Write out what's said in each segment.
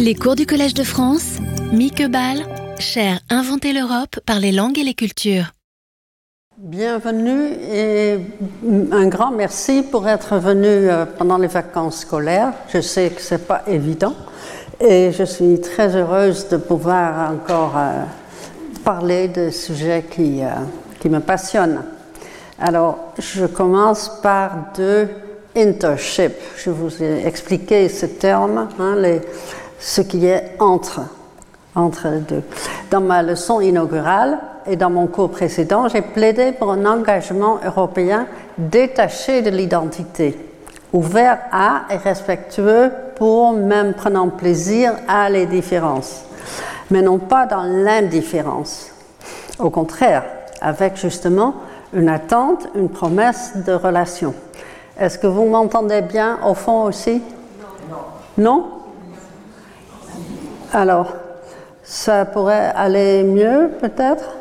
Les cours du Collège de France, Mieke Ball, cher Inventer l'Europe par les langues et les cultures. Bienvenue et un grand merci pour être venu euh, pendant les vacances scolaires. Je sais que ce n'est pas évident et je suis très heureuse de pouvoir encore euh, parler de sujets qui, euh, qui me passionnent. Alors, je commence par deux internship. Je vous ai expliqué ce terme, hein, ce qui est entre, entre les deux. Dans ma leçon inaugurale et dans mon cours précédent, j'ai plaidé pour un engagement européen détaché de l'identité, ouvert à et respectueux pour, même prenant plaisir à les différences, mais non pas dans l'indifférence. Au contraire, avec justement une attente, une promesse de relation. Est-ce que vous m'entendez bien au fond aussi? Non. Non? Alors, ça pourrait aller mieux peut-être?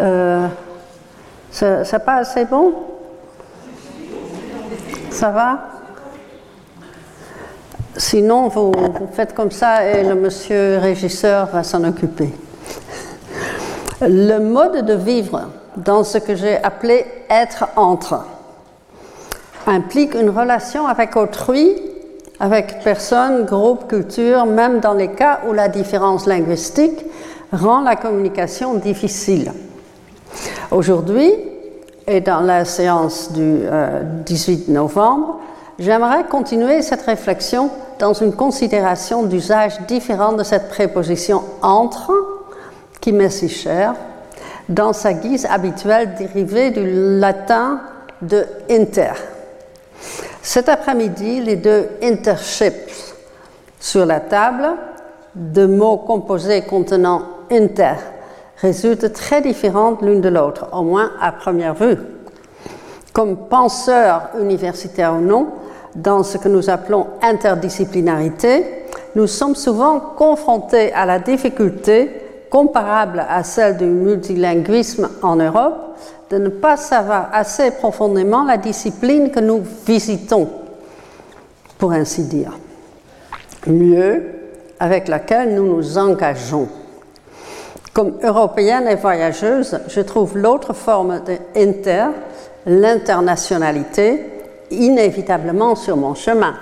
Euh, C'est pas assez bon? Ça va? Sinon, vous, vous faites comme ça et le monsieur régisseur va s'en occuper. Le mode de vivre dans ce que j'ai appelé être entre implique une relation avec autrui, avec personne, groupe, culture, même dans les cas où la différence linguistique rend la communication difficile. Aujourd'hui, et dans la séance du 18 euh, novembre, j'aimerais continuer cette réflexion dans une considération d'usage différent de cette préposition entre, qui m'est si chère, dans sa guise habituelle dérivée du latin de inter. Cet après-midi, les deux interships sur la table, de mots composés contenant inter, résultent très différentes l'une de l'autre, au moins à première vue. Comme penseurs universitaires ou non, dans ce que nous appelons interdisciplinarité, nous sommes souvent confrontés à la difficulté comparable à celle du multilinguisme en Europe de ne pas savoir assez profondément la discipline que nous visitons, pour ainsi dire. Mieux, avec laquelle nous nous engageons. Comme européenne et voyageuse, je trouve l'autre forme d'inter, l'internationalité, inévitablement sur mon chemin.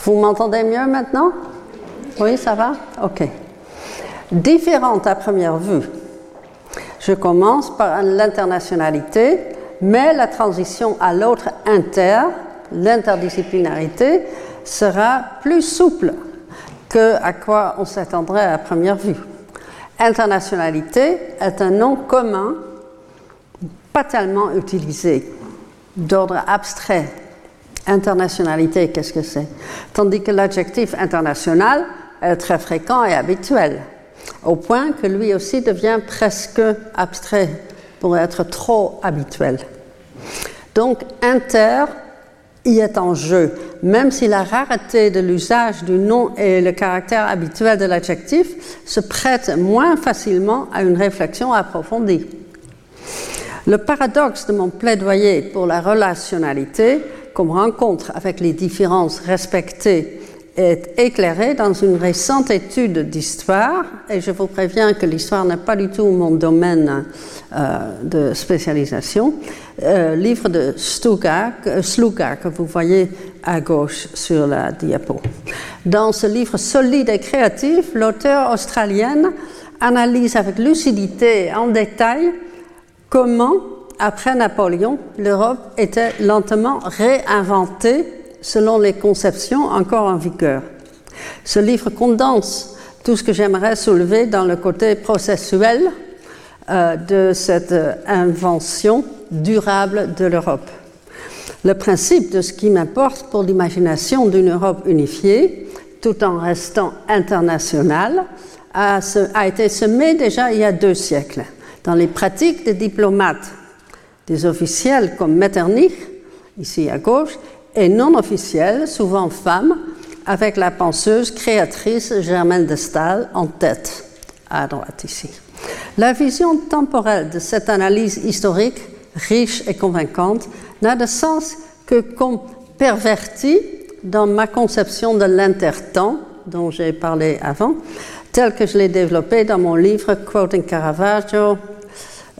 Vous m'entendez mieux maintenant? Oui, ça va? Ok. Différente à première vue, je commence par l'internationalité, mais la transition à l'autre inter, l'interdisciplinarité, sera plus souple que à quoi on s'attendrait à première vue. Internationalité est un nom commun, pas tellement utilisé, d'ordre abstrait. Internationalité, qu'est-ce que c'est? Tandis que l'adjectif international est très fréquent et habituel au point que lui aussi devient presque abstrait pour être trop habituel. Donc inter y est en jeu, même si la rareté de l'usage du nom et le caractère habituel de l'adjectif se prêtent moins facilement à une réflexion approfondie. Le paradoxe de mon plaidoyer pour la relationnalité, comme rencontre avec les différences respectées est éclairé dans une récente étude d'histoire, et je vous préviens que l'histoire n'est pas du tout mon domaine euh, de spécialisation, euh, livre de Stuga, Sluga que vous voyez à gauche sur la diapo. Dans ce livre solide et créatif, l'auteur australienne analyse avec lucidité en détail comment, après Napoléon, l'Europe était lentement réinventée selon les conceptions encore en vigueur. Ce livre condense tout ce que j'aimerais soulever dans le côté processuel euh, de cette invention durable de l'Europe. Le principe de ce qui m'importe pour l'imagination d'une Europe unifiée, tout en restant internationale, a, a, été semé déjà il y a deux siècles dans les pratiques des diplomates, des officiels comme Metternich, ici à gauche, et non officielle, souvent femme, avec la penseuse créatrice Germaine de Staël en tête, à droite ici. La vision temporelle de cette analyse historique, riche et convaincante, n'a de sens que comme pervertie dans ma conception de l'intertemps, dont j'ai parlé avant, tel que je l'ai développé dans mon livre Quoting Caravaggio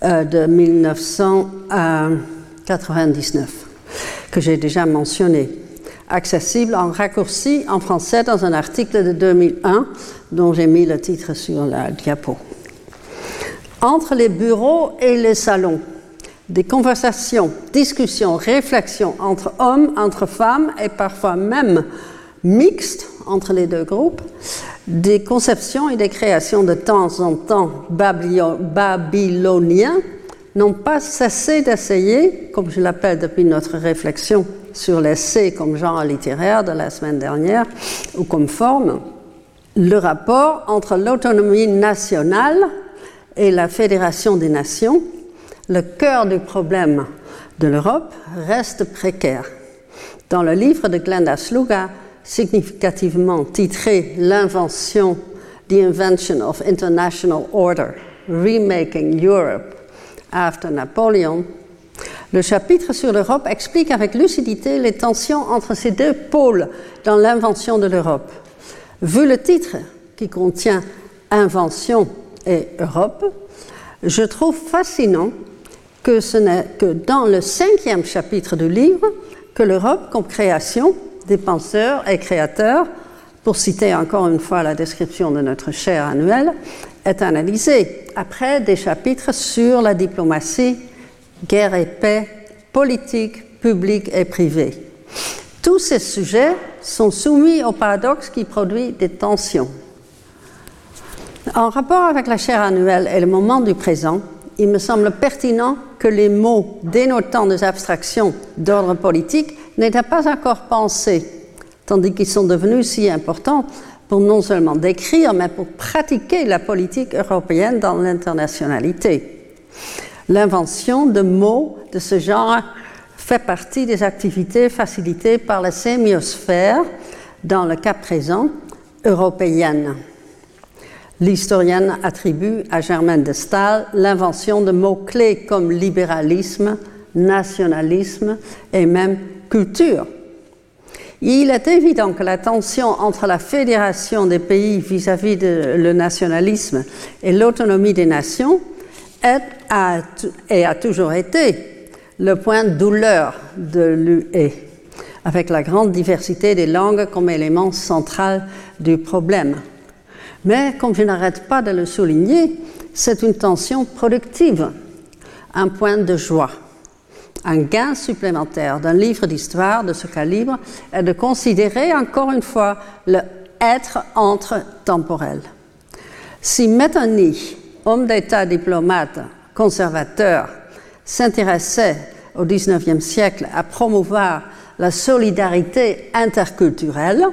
euh, de 1999, que j'ai déjà mentionné, accessible en raccourci en français dans un article de 2001 dont j'ai mis le titre sur la diapo. Entre les bureaux et les salons, des conversations, discussions, réflexions entre hommes, entre femmes et parfois même mixtes entre les deux groupes, des conceptions et des créations de temps en temps babyloniens n'ont pas cessé d'essayer, comme je l'appelle depuis notre réflexion sur l'essai comme genre littéraire de la semaine dernière, ou comme forme, le rapport entre l'autonomie nationale et la Fédération des Nations, le cœur du problème de l'Europe, reste précaire. Dans le livre de Glenda Sluga, significativement titré L'invention, The Invention of International Order, Remaking Europe after Napoleon, le chapitre sur l'Europe explique avec lucidité les tensions entre ces deux pôles dans l'invention de l'Europe. Vu le titre qui contient Invention et Europe, je trouve fascinant que ce n'est que dans le cinquième chapitre du livre que l'Europe comme création des penseurs et créateurs, pour citer encore une fois la description de notre cher annuel, est analysée, après des chapitres sur la diplomatie, guerre et paix, politique, publique et privée. Tous ces sujets sont soumis au paradoxe qui produit des tensions. En rapport avec la chaire annuelle et le moment du présent, il me semble pertinent que les mots dénotant des abstractions d'ordre politique n'étaient pas encore pensés, tandis qu'ils sont devenus si importants pour non seulement décrire, mais pour pratiquer la politique européenne dans l'internationalité. L'invention de mots de ce genre fait partie des activités facilitées par la sémiosphère, dans le cas présent, européenne. L'historienne attribue à Germaine de Staël l'invention de mots-clés comme libéralisme, nationalisme et même culture. Il est évident que la tension entre la fédération des pays vis-à-vis de le nationalisme et l'autonomie des nations est et a toujours été le point de douleur de l'UE, avec la grande diversité des langues comme élément central du problème. Mais, comme je n'arrête pas de le souligner, c'est une tension productive, un point de joie. Un gain supplémentaire d'un livre d'histoire de ce calibre est de considérer encore une fois le être entre temporel. Si Metternich, homme d'État diplomate, conservateur, s'intéressait au XIXe siècle à promouvoir la solidarité interculturelle,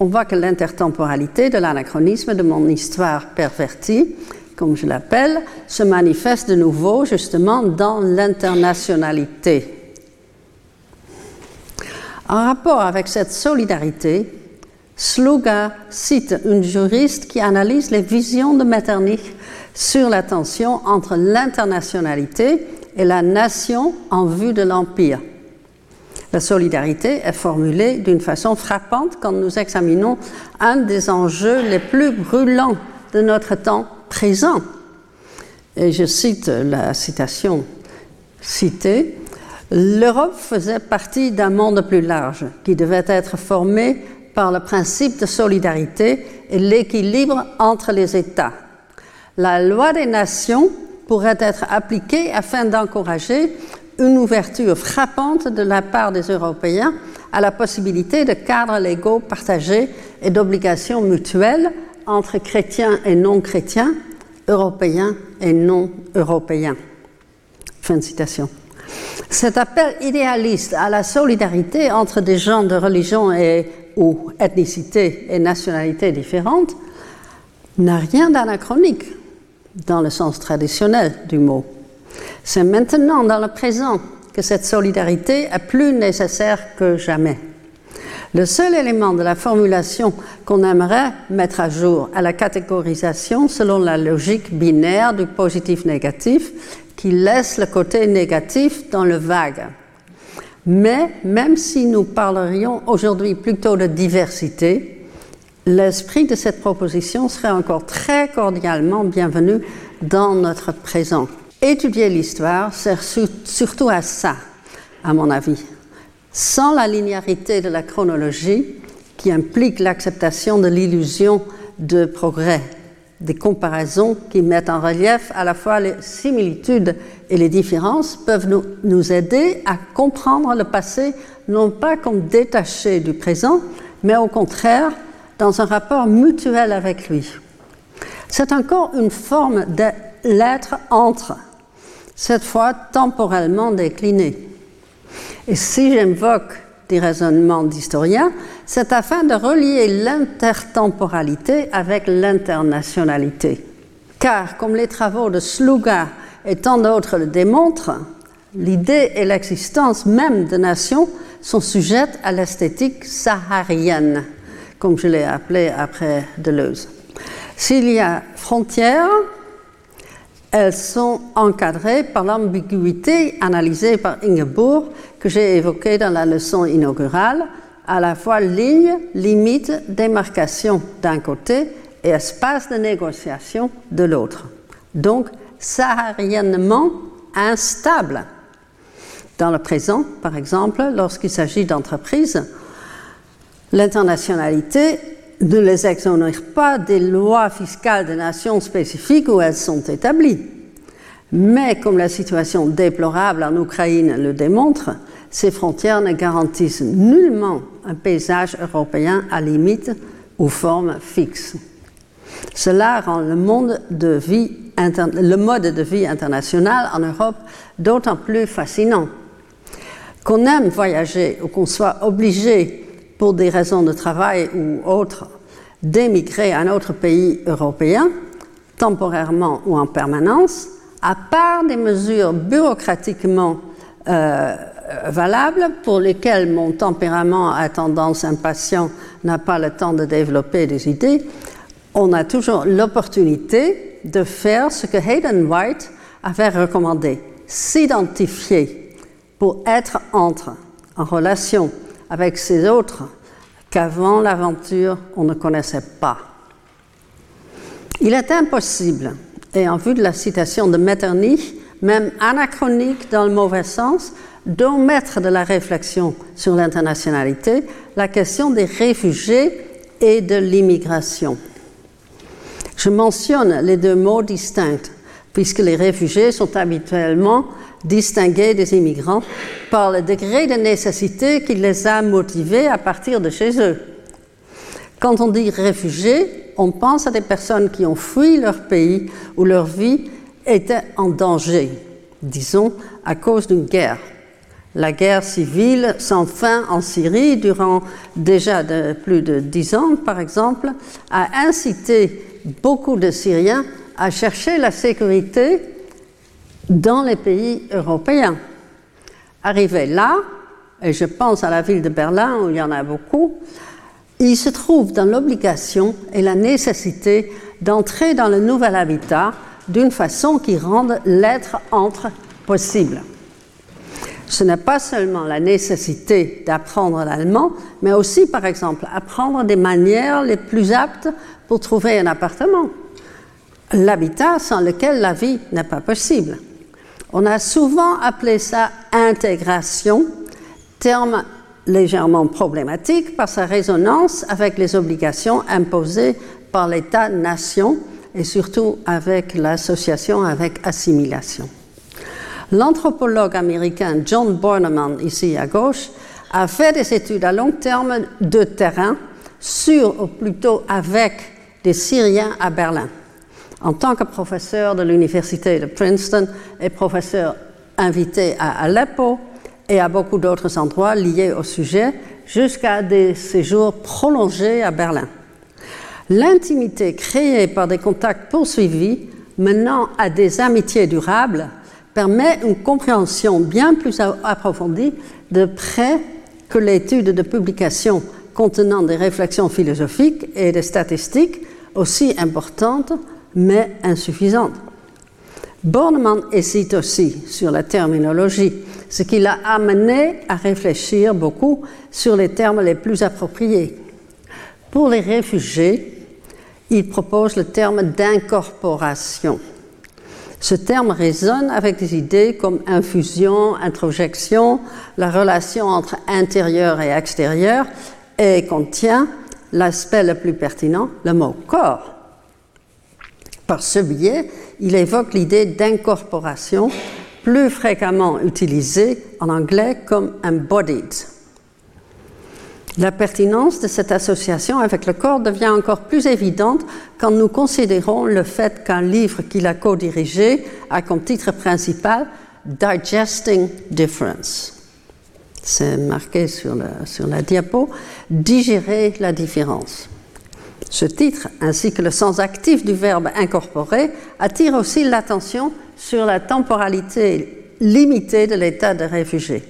on voit que l'intertemporalité de l'anachronisme de mon histoire pervertie, comme je l'appelle, se manifeste de nouveau justement dans l'internationalité. En rapport avec cette solidarité, Sluga cite une juriste qui analyse les visions de Metternich sur la tension entre l'internationalité et la nation en vue de l'Empire. La solidarité est formulée d'une façon frappante quand nous examinons un des enjeux les plus brûlants de notre temps présent. Et je cite la citation citée. L'Europe faisait partie d'un monde plus large qui devait être formé par le principe de solidarité et l'équilibre entre les États. La loi des nations pourrait être appliquée afin d'encourager une ouverture frappante de la part des Européens à la possibilité de cadres légaux partagés et d'obligations mutuelles entre chrétiens et non-chrétiens, européens et non-européens. Fin de citation. Cet appel idéaliste à la solidarité entre des gens de religion et, ou ethnicité et nationalité différentes n'a rien d'anachronique dans le sens traditionnel du mot. C'est maintenant, dans le présent, que cette solidarité est plus nécessaire que jamais. Le seul élément de la formulation qu'on aimerait mettre à jour est la catégorisation selon la logique binaire du positif-négatif qui laisse le côté négatif dans le vague. Mais même si nous parlerions aujourd'hui plutôt de diversité, l'esprit de cette proposition serait encore très cordialement bienvenu dans notre présent. Étudier l'histoire sert surtout à ça, à mon avis. Sans la linéarité de la chronologie, qui implique l'acceptation de l'illusion de progrès, des comparaisons qui mettent en relief à la fois les similitudes et les différences, peuvent nous, aider à comprendre le passé non pas comme détaché du présent, mais au contraire dans un rapport mutuel avec lui. C'est encore une forme de l'être entre, cette fois temporellement décliné. Et si j'invoque des raisonnements d'historiens, c'est afin de relier l'intertemporalité avec l'internationalité. Car, comme les travaux de Sluga et tant d'autres le démontrent, l'idée et l'existence même de nations sont sujettes à l'esthétique saharienne, comme je l'ai appelé après Deleuze. S'il y a frontières, elles sont encadrées par l'ambiguïté analysée par Ingeborg que j'ai évoquée dans la leçon inaugurale, à la fois ligne, limite, démarcation d'un côté et espace de négociation de l'autre. Donc, sahariennement instable. Dans le présent, par exemple, lorsqu'il s'agit d'entreprises, l'internationalité ne les exonère pas des lois fiscales des nations spécifiques où elles sont établies. Mais comme la situation déplorable en Ukraine le démontre, ces frontières ne garantissent nullement un paysage européen à limite ou forme fixe. Cela rend le, le mode de vie international en Europe d'autant plus fascinant. Qu'on aime voyager ou qu'on soit obligé pour des raisons de travail ou autres d'émigrer à un autre pays européen, temporairement ou en permanence, à part des mesures bureaucratiquement euh, valables pour lesquelles mon tempérament à tendance impatient n'a pas le temps de développer des idées, on a toujours l'opportunité de faire ce que Hayden White avait recommandé, s'identifier pour être entre, en relation avec ces autres qu'avant l'aventure on ne connaissait pas. Il est impossible et en vue de la citation de Metternich, même anachronique dans le mauvais sens, d'omettre de la réflexion sur l'internationalité la question des réfugiés et de l'immigration. Je mentionne les deux mots distincts, puisque les réfugiés sont habituellement distingués des immigrants par le degré de nécessité qui les a motivés à partir de chez eux. Quand on dit réfugiés, on pense à des personnes qui ont fui leur pays où leur vie était en danger, disons à cause d'une guerre. La guerre civile sans fin en Syrie durant déjà plus de dix ans, par exemple, a incité beaucoup de Syriens à chercher la sécurité dans les pays européens. Arrivé là, et je pense à la ville de Berlin où il y en a beaucoup, il se trouve dans l'obligation et la nécessité d'entrer dans le nouvel habitat d'une façon qui rende l'être entre possible. Ce n'est pas seulement la nécessité d'apprendre l'allemand, mais aussi, par exemple, apprendre des manières les plus aptes pour trouver un appartement. L'habitat sans lequel la vie n'est pas possible. On a souvent appelé ça intégration, terme légèrement problématique par sa résonance avec les obligations imposées par l'État-nation et surtout avec l'association avec assimilation. L'anthropologue américain John Bornemann, ici à gauche, a fait des études à long terme de terrain sur, ou plutôt avec, des Syriens à Berlin. En tant que professeur de l'université de Princeton et professeur invité à Aleppo, et à beaucoup d'autres endroits liés au sujet, jusqu'à des séjours prolongés à Berlin. L'intimité créée par des contacts poursuivis menant à des amitiés durables permet une compréhension bien plus approfondie de près que l'étude de publications contenant des réflexions philosophiques et des statistiques aussi importantes mais insuffisantes. Bornemann hésite aussi sur la terminologie ce qui l'a amené à réfléchir beaucoup sur les termes les plus appropriés. Pour les réfugiés, il propose le terme d'incorporation. Ce terme résonne avec des idées comme infusion, introjection, la relation entre intérieur et extérieur, et contient l'aspect le plus pertinent, le mot corps. Par ce biais, il évoque l'idée d'incorporation, plus fréquemment utilisée en anglais comme embodied. La pertinence de cette association avec le corps devient encore plus évidente quand nous considérons le fait qu'un livre qu'il a co-dirigé a comme titre principal Digesting Difference. C'est marqué sur, sur la diapo, digérer la différence. Ce titre, ainsi que le sens actif du verbe incorporer, attire aussi l'attention sur la temporalité limitée de l'état de réfugié.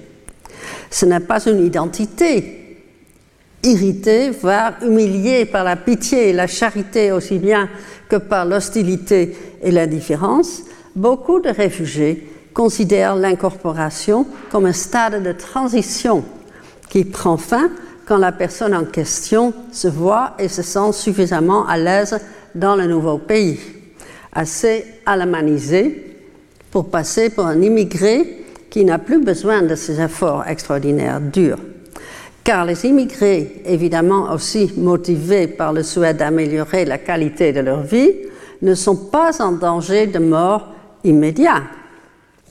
Ce n'est pas une identité irrité, voire humilié par la pitié et la charité aussi bien que par l'hostilité et l'indifférence, beaucoup de réfugiés considèrent l'incorporation comme un stade de transition qui prend fin quand la personne en question se voit et se sent suffisamment à l'aise dans le nouveau pays, assez alamanisé pour passer pour un immigré qui n'a plus besoin de ces efforts extraordinaires durs car les immigrés, évidemment aussi motivés par le souhait d'améliorer la qualité de leur vie, ne sont pas en danger de mort immédiat.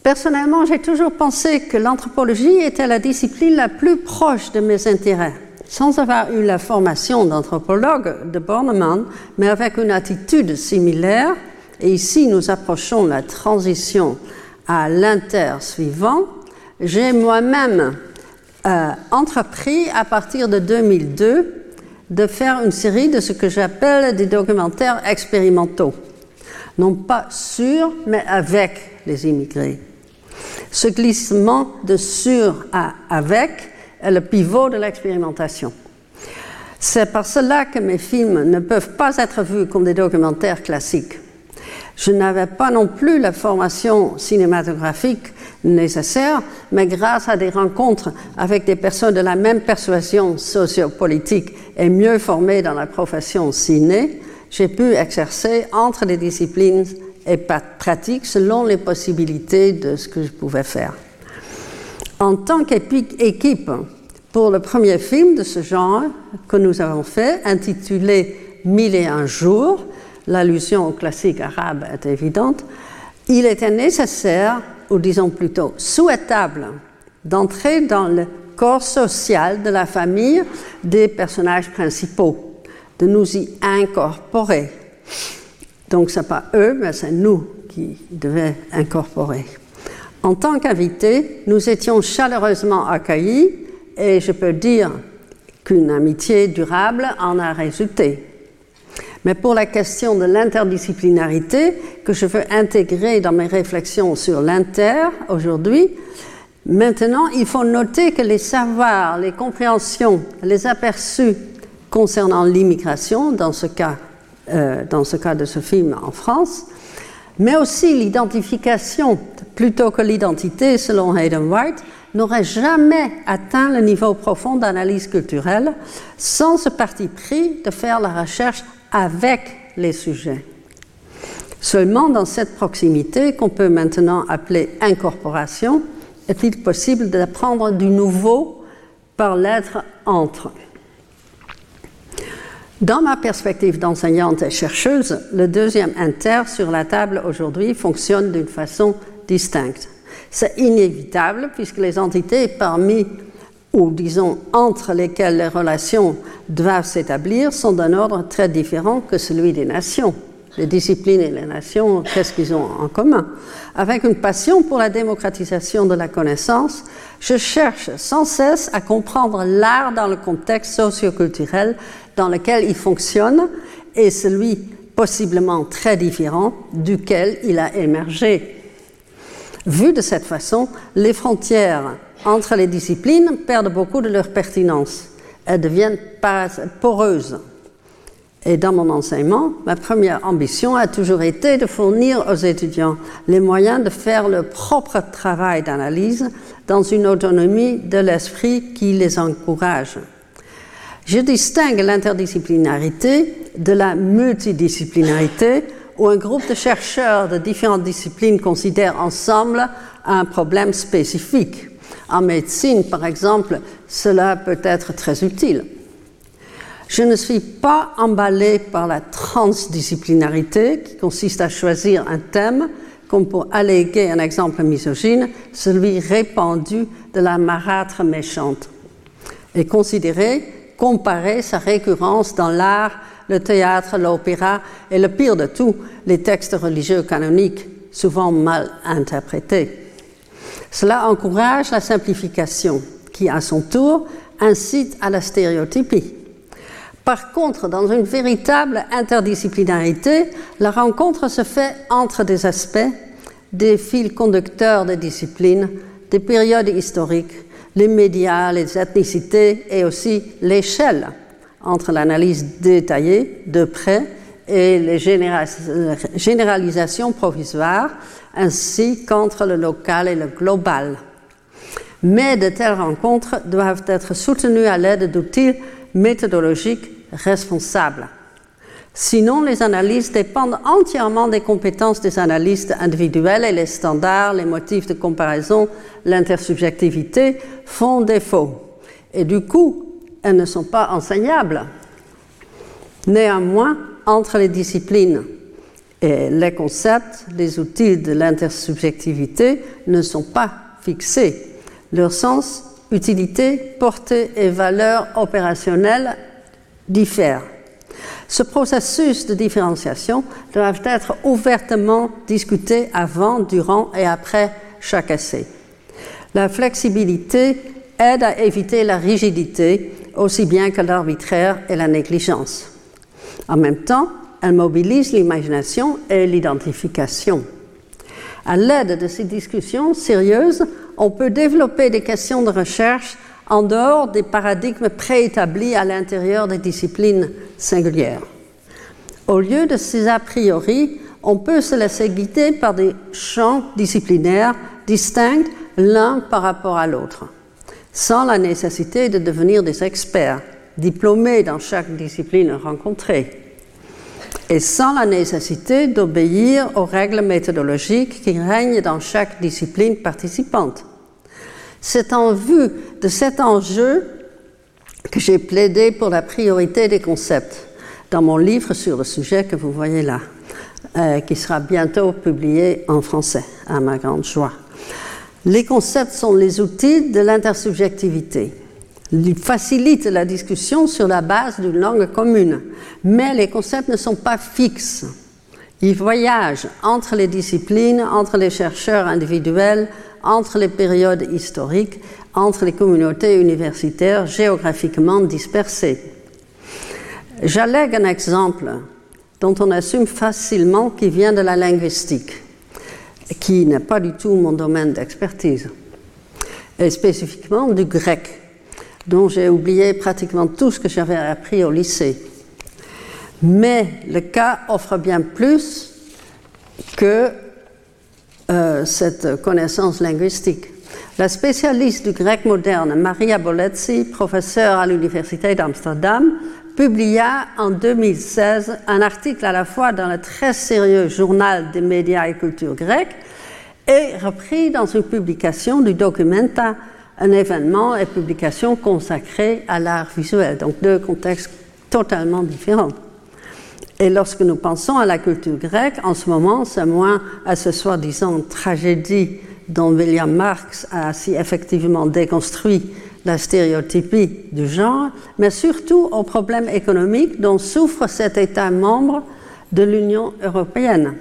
Personnellement, j'ai toujours pensé que l'anthropologie était la discipline la plus proche de mes intérêts. Sans avoir eu la formation d'anthropologue de Bornemann, mais avec une attitude similaire, et ici nous approchons la transition à l'inter suivant, j'ai moi-même euh, entrepris à partir de 2002 de faire une série de ce que j'appelle des documentaires expérimentaux. Non pas sur, mais avec les immigrés. Ce glissement de sur à avec est le pivot de l'expérimentation. C'est par cela que mes films ne peuvent pas être vus comme des documentaires classiques. Je n'avais pas non plus la formation cinématographique nécessaire, mais grâce à des rencontres avec des personnes de la même persuasion sociopolitique et mieux formées dans la profession ciné, j'ai pu exercer entre les disciplines et pratiques selon les possibilités de ce que je pouvais faire. En tant qu'équipe, pour le premier film de ce genre que nous avons fait, intitulé Mille et un jours, l'allusion au classique arabe est évidente, il était nécessaire ou disons plutôt souhaitable, d'entrer dans le corps social de la famille des personnages principaux, de nous y incorporer. Donc ce n'est pas eux, mais c'est nous qui devaient incorporer. En tant qu'invités, nous étions chaleureusement accueillis et je peux dire qu'une amitié durable en a résulté. Mais pour la question de l'interdisciplinarité que je veux intégrer dans mes réflexions sur l'inter aujourd'hui, maintenant il faut noter que les savoirs, les compréhensions, les aperçus concernant l'immigration, dans, ce cas, euh, dans ce cas de ce film en France, mais aussi l'identification plutôt que l'identité selon Hayden White, n'aurait jamais atteint le niveau profond d'analyse culturelle sans ce parti pris de faire la recherche avec les sujets. Seulement dans cette proximité qu'on peut maintenant appeler incorporation, est-il possible d'apprendre du nouveau par l'être entre. Dans ma perspective d'enseignante et chercheuse, le deuxième inter sur la table aujourd'hui fonctionne d'une façon distincte. C'est inévitable puisque les entités parmi ou disons entre lesquels les relations doivent s'établir sont d'un ordre très différent que celui des nations. Les disciplines et les nations, qu'est-ce qu'ils ont en commun Avec une passion pour la démocratisation de la connaissance, je cherche sans cesse à comprendre l'art dans le contexte socioculturel dans lequel il fonctionne et celui possiblement très différent duquel il a émergé. Vu de cette façon, les frontières entre les disciplines perdent beaucoup de leur pertinence. Elles deviennent poreuses. Et dans mon enseignement, ma première ambition a toujours été de fournir aux étudiants les moyens de faire leur propre travail d'analyse dans une autonomie de l'esprit qui les encourage. Je distingue l'interdisciplinarité de la multidisciplinarité où un groupe de chercheurs de différentes disciplines considère ensemble un problème spécifique. En médecine, par exemple, cela peut être très utile. Je ne suis pas emballée par la transdisciplinarité qui consiste à choisir un thème comme pour alléguer un exemple misogyne, celui répandu de la marâtre méchante, et considérer, comparer sa récurrence dans l'art, le théâtre, l'opéra et le pire de tout, les textes religieux canoniques, souvent mal interprétés. Cela encourage la simplification, qui à son tour incite à la stéréotypie. Par contre, dans une véritable interdisciplinarité, la rencontre se fait entre des aspects, des fils conducteurs des disciplines, des périodes historiques, les médias, les ethnicités et aussi l'échelle entre l'analyse détaillée de près et les généralisations provisoires, ainsi qu'entre le local et le global. Mais de telles rencontres doivent être soutenues à l'aide d'outils méthodologiques responsables. Sinon, les analyses dépendent entièrement des compétences des analystes individuels et les standards, les motifs de comparaison, l'intersubjectivité font défaut. Et du coup, elles ne sont pas enseignables. Néanmoins, entre les disciplines et les concepts, les outils de l'intersubjectivité ne sont pas fixés. Leur sens utilité, portée et valeur opérationnelle diffèrent. Ce processus de différenciation doit être ouvertement discuté avant, durant et après chaque essai. La flexibilité aide à éviter la rigidité aussi bien que l'arbitraire et la négligence. En même temps, elle mobilise l'imagination et l'identification. À l'aide de ces discussions sérieuses, on peut développer des questions de recherche en dehors des paradigmes préétablis à l'intérieur des disciplines singulières. Au lieu de ces a priori, on peut se laisser guider par des champs disciplinaires distincts l'un par rapport à l'autre, sans la nécessité de devenir des experts, diplômés dans chaque discipline rencontrée et sans la nécessité d'obéir aux règles méthodologiques qui règnent dans chaque discipline participante. C'est en vue de cet enjeu que j'ai plaidé pour la priorité des concepts dans mon livre sur le sujet que vous voyez là, euh, qui sera bientôt publié en français, à ma grande joie. Les concepts sont les outils de l'intersubjectivité. Il facilite la discussion sur la base d'une langue commune, mais les concepts ne sont pas fixes. Ils voyagent entre les disciplines, entre les chercheurs individuels, entre les périodes historiques, entre les communautés universitaires géographiquement dispersées. J'allègue un exemple dont on assume facilement qu'il vient de la linguistique, qui n'est pas du tout mon domaine d'expertise, et spécifiquement du grec dont j'ai oublié pratiquement tout ce que j'avais appris au lycée. Mais le cas offre bien plus que euh, cette connaissance linguistique. La spécialiste du grec moderne, Maria Bolezzi, professeure à l'Université d'Amsterdam, publia en 2016 un article à la fois dans le très sérieux journal des médias et culture grecque et repris dans une publication du Documenta un événement et publication consacrée à l'art visuel, donc deux contextes totalement différents. Et lorsque nous pensons à la culture grecque, en ce moment, c'est moins à ce soi-disant tragédie dont William Marx a si effectivement déconstruit la stéréotypie du genre, mais surtout aux problèmes économiques dont souffre cet État membre de l'Union européenne.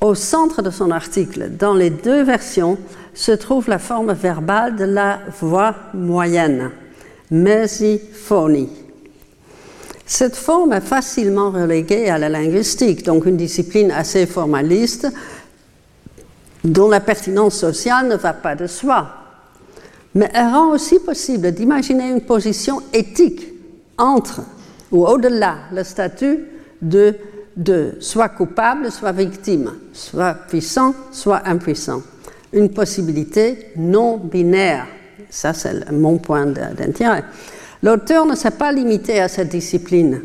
Au centre de son article, dans les deux versions, se trouve la forme verbale de la voix moyenne, mesiphonie. Cette forme est facilement reléguée à la linguistique, donc une discipline assez formaliste dont la pertinence sociale ne va pas de soi. Mais elle rend aussi possible d'imaginer une position éthique entre ou au-delà le statut de de soit coupable, soit victime, soit puissant, soit impuissant. Une possibilité non binaire. Ça, c'est mon point d'intérêt. L'auteur ne s'est pas limité à cette discipline.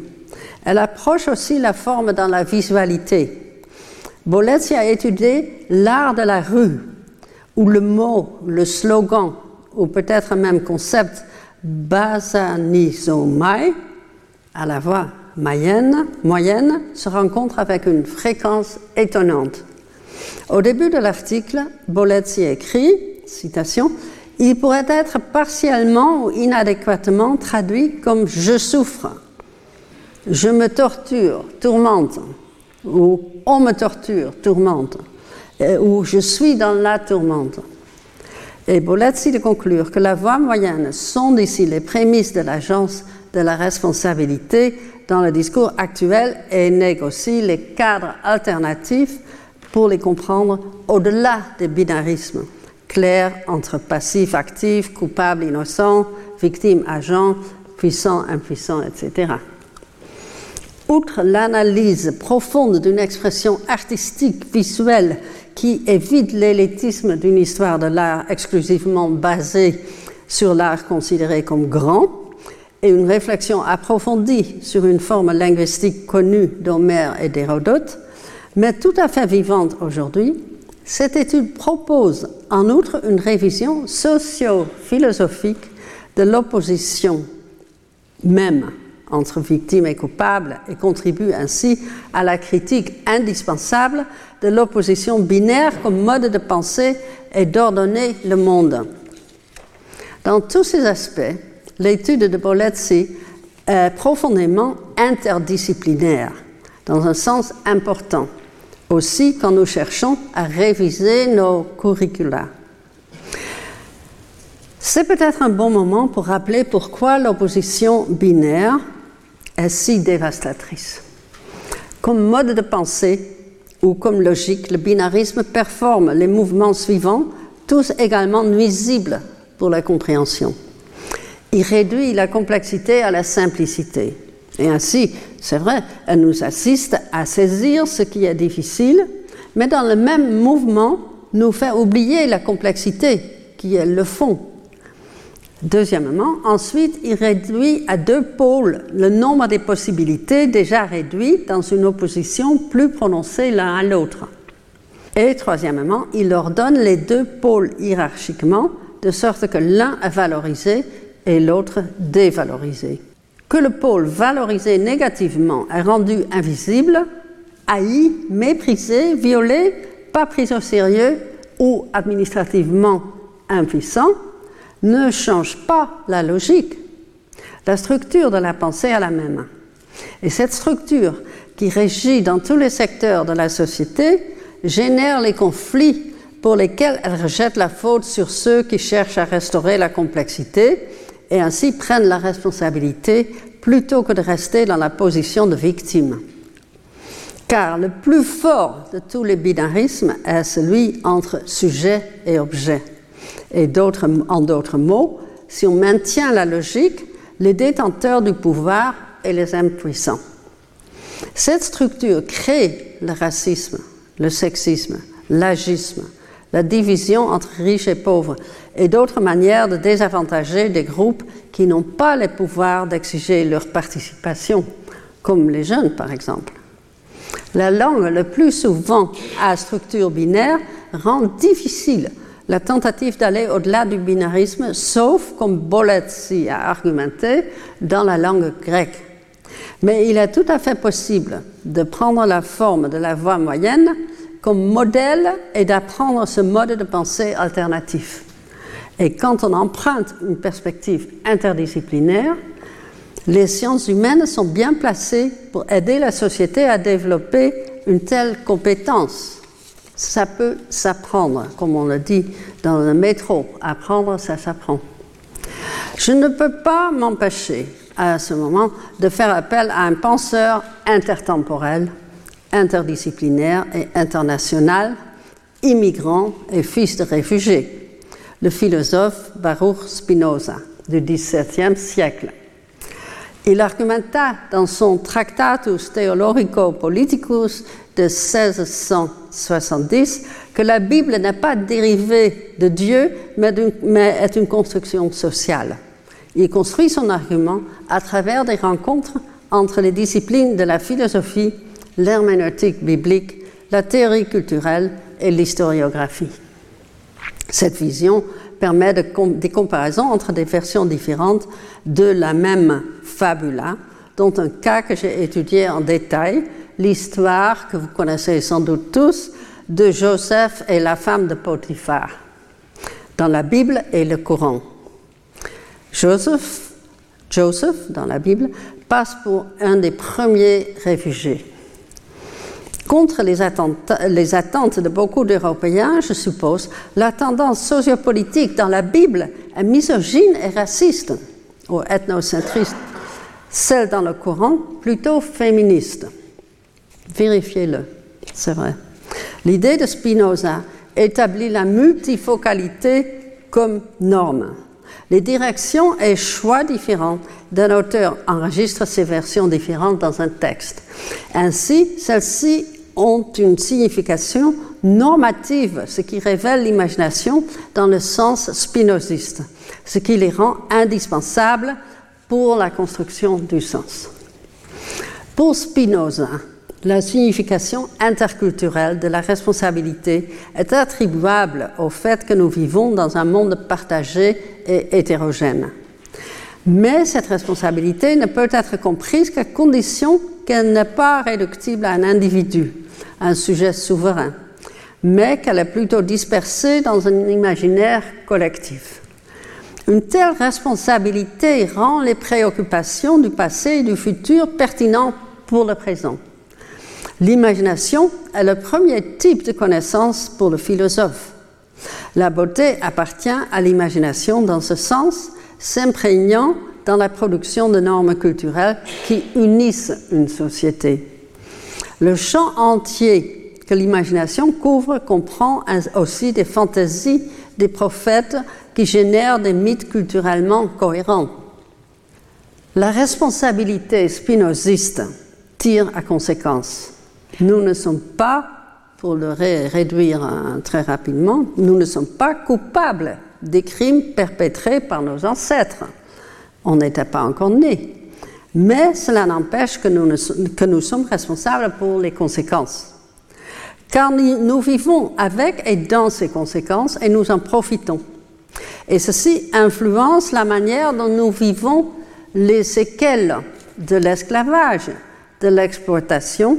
Elle approche aussi la forme dans la visualité. Bolezzi a étudié l'art de la rue, où le mot, le slogan, ou peut-être même concept basanizomai, à la voix moyenne, moyenne, se rencontre avec une fréquence étonnante. Au début de l'article, Bolezzi écrit, citation, il pourrait être partiellement ou inadéquatement traduit comme je souffre, je me torture, tourmente, ou on me torture, tourmente, ou je suis dans la tourmente. Et Bolezzi de conclure que la voie moyenne sont ici les prémices de l'agence de la responsabilité dans le discours actuel et négocie les cadres alternatifs pour les comprendre au-delà des binarismes clairs entre passif, actif, coupable, innocent, victime, agent, puissant, impuissant, etc. Outre l'analyse profonde d'une expression artistique, visuelle, qui évite l'élitisme d'une histoire de l'art exclusivement basée sur l'art considéré comme grand, et une réflexion approfondie sur une forme linguistique connue d'Homère et d'Hérodote, mais tout à fait vivante aujourd'hui, cette étude propose en outre une révision socio-philosophique de l'opposition même entre victime et coupable et contribue ainsi à la critique indispensable de l'opposition binaire comme mode de pensée et d'ordonner le monde. Dans tous ces aspects, l'étude de Bolezzi est profondément interdisciplinaire, dans un sens important, aussi quand nous cherchons à réviser nos curricula. C'est peut-être un bon moment pour rappeler pourquoi l'opposition binaire est si dévastatrice. Comme mode de pensée ou comme logique, le binarisme performe les mouvements suivants, tous également nuisibles pour la compréhension. Il réduit la complexité à la simplicité. Et ainsi, c'est vrai, elle nous assiste à saisir ce qui est difficile, mais dans le même mouvement, nous fait oublier la complexité qui est le fond Deuxièmement, ensuite, il réduit à deux pôles le nombre des possibilités déjà réduit dans une opposition plus prononcée l'un à l'autre. Et troisièmement, il ordonne les deux pôles hiérarchiquement, de sorte que l'un est valorisé et l'autre dévalorisé. Que le pôle valorisé négativement est rendu invisible, haï, méprisé, violé, pas pris au sérieux ou administrativement impuissant, ne change pas la logique. La structure de la pensée est la même. Et cette structure qui régit dans tous les secteurs de la société génère les conflits pour lesquels elle rejette la faute sur ceux qui cherchent à restaurer la complexité et ainsi prennent la responsabilité plutôt que de rester dans la position de victime. Car le plus fort de tous les binarismes est celui entre sujet et objet. Et en d'autres mots, si on maintient la logique, les détenteurs du pouvoir et les impuissants. Cette structure crée le racisme, le sexisme, l'agisme, la division entre riches et pauvres et d'autres manières de désavantager des groupes qui n'ont pas le pouvoir d'exiger leur participation, comme les jeunes par exemple. La langue, le plus souvent à structure binaire, rend difficile la tentative d'aller au-delà du binarisme, sauf, comme Bolezzi a argumenté, dans la langue grecque. Mais il est tout à fait possible de prendre la forme de la voie moyenne comme modèle et d'apprendre ce mode de pensée alternatif. Et quand on emprunte une perspective interdisciplinaire, les sciences humaines sont bien placées pour aider la société à développer une telle compétence ça peut s'apprendre, comme on le dit dans le métro. Apprendre, ça s'apprend. Je ne peux pas m'empêcher à ce moment de faire appel à un penseur intertemporel, interdisciplinaire et international, immigrant et fils de réfugiés, le philosophe Baruch Spinoza du XVIIe siècle. Il argumenta dans son Tractatus Theologico Politicus de 1670 que la Bible n'est pas dérivée de Dieu, mais, est une construction sociale, Il construit son argument à travers des rencontres entre les disciplines de la philosophie, l'herméneutique biblique, la théorie culturelle et l'historiographie. Cette vision permet des comparaisons entre des versions différentes de la même fabula, dont un cas que j'ai étudié en détail, l'histoire que vous connaissez sans doute tous de Joseph et la femme de Potiphar dans la Bible et le Coran. Joseph, Joseph, dans la Bible, passe pour un des premiers réfugiés. Contre les attentes, de beaucoup d'Européens, je suppose, la tendance sociopolitique dans la Bible est misogyne et raciste, ou ethnocentriste. Celle dans le Coran, plutôt féministe. Vérifiez-le, c'est vrai. L'idée de Spinoza établit la multifocalité comme norme. Les directions et choix différents d'un auteur enregistrent ces versions différentes dans un texte. Ainsi, celles-ci ont une signification normative, ce qui révèle l'imagination dans le sens spinoziste, ce qui les rend indispensables pour la construction du sens. Pour Spinoza, la signification interculturelle de la responsabilité est attribuable au fait que nous vivons dans un monde partagé et hétérogène. Mais cette responsabilité ne peut être comprise qu'à condition qu'elle n'est pas réductible à un individu, un sujet souverain, mais qu'elle est plutôt dispersée dans un imaginaire collectif. Une telle responsabilité rend les préoccupations du passé et du futur pertinentes pour le présent. L'imagination est le premier type de connaissance pour le philosophe. La beauté appartient à l'imagination dans ce sens, s'imprégnant dans la production de normes culturelles qui unissent une société. Le champ entier que l'imagination couvre comprend aussi des fantaisies des prophètes qui génèrent des mythes culturellement cohérents. La responsabilité spinoziste tire à conséquence. Nous ne sommes pas, pour le réduire très rapidement, nous ne sommes pas coupables des crimes perpétrés par nos ancêtres. On n'était pas encore nés. Mais cela n'empêche que nous, sommes responsables pour les conséquences. Car nous vivons avec et dans ces conséquences et nous en profitons. Et ceci influence la manière dont nous vivons les séquelles de l'esclavage, de l'exploitation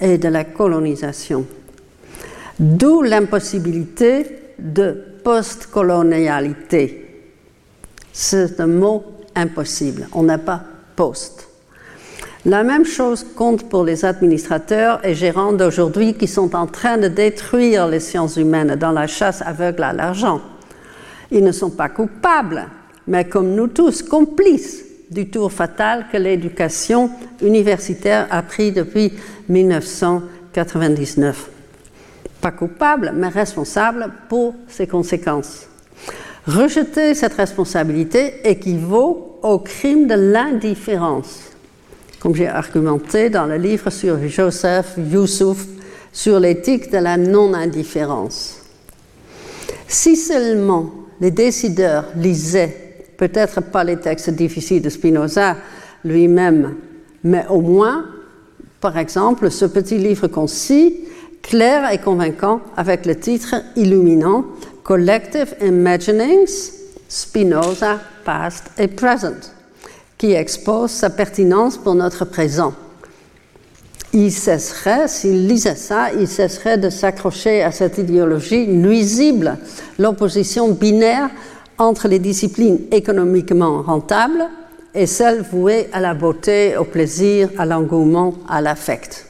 et de la colonisation. D'où l'impossibilité de postcolonialité. C'est un mot impossible. On n'a pas post. La même chose compte pour les administrateurs et gérants d'aujourd'hui qui sont en train de détruire les sciences humaines dans la chasse aveugle à l'argent. Ils ne sont pas coupables, mais comme nous tous, complices du tour fatal que l'éducation universitaire a pris depuis 1999. Pas coupable, mais responsable pour ses conséquences. Rejeter cette responsabilité équivaut au crime de l'indifférence, comme j'ai argumenté dans le livre sur Joseph Youssouf sur l'éthique de la non-indifférence. Si seulement les décideurs lisaient peut-être pas les textes difficiles de Spinoza lui-même, mais au moins, par exemple, ce petit livre concis, clair et convaincant, avec le titre illuminant Collective Imaginings, Spinoza, Past et Present, qui expose sa pertinence pour notre présent. Il cesserait, s'il lisait ça, il cesserait de s'accrocher à cette idéologie nuisible, l'opposition binaire entre les disciplines économiquement rentables et celles vouées à la beauté, au plaisir, à l'engouement, à l'affect.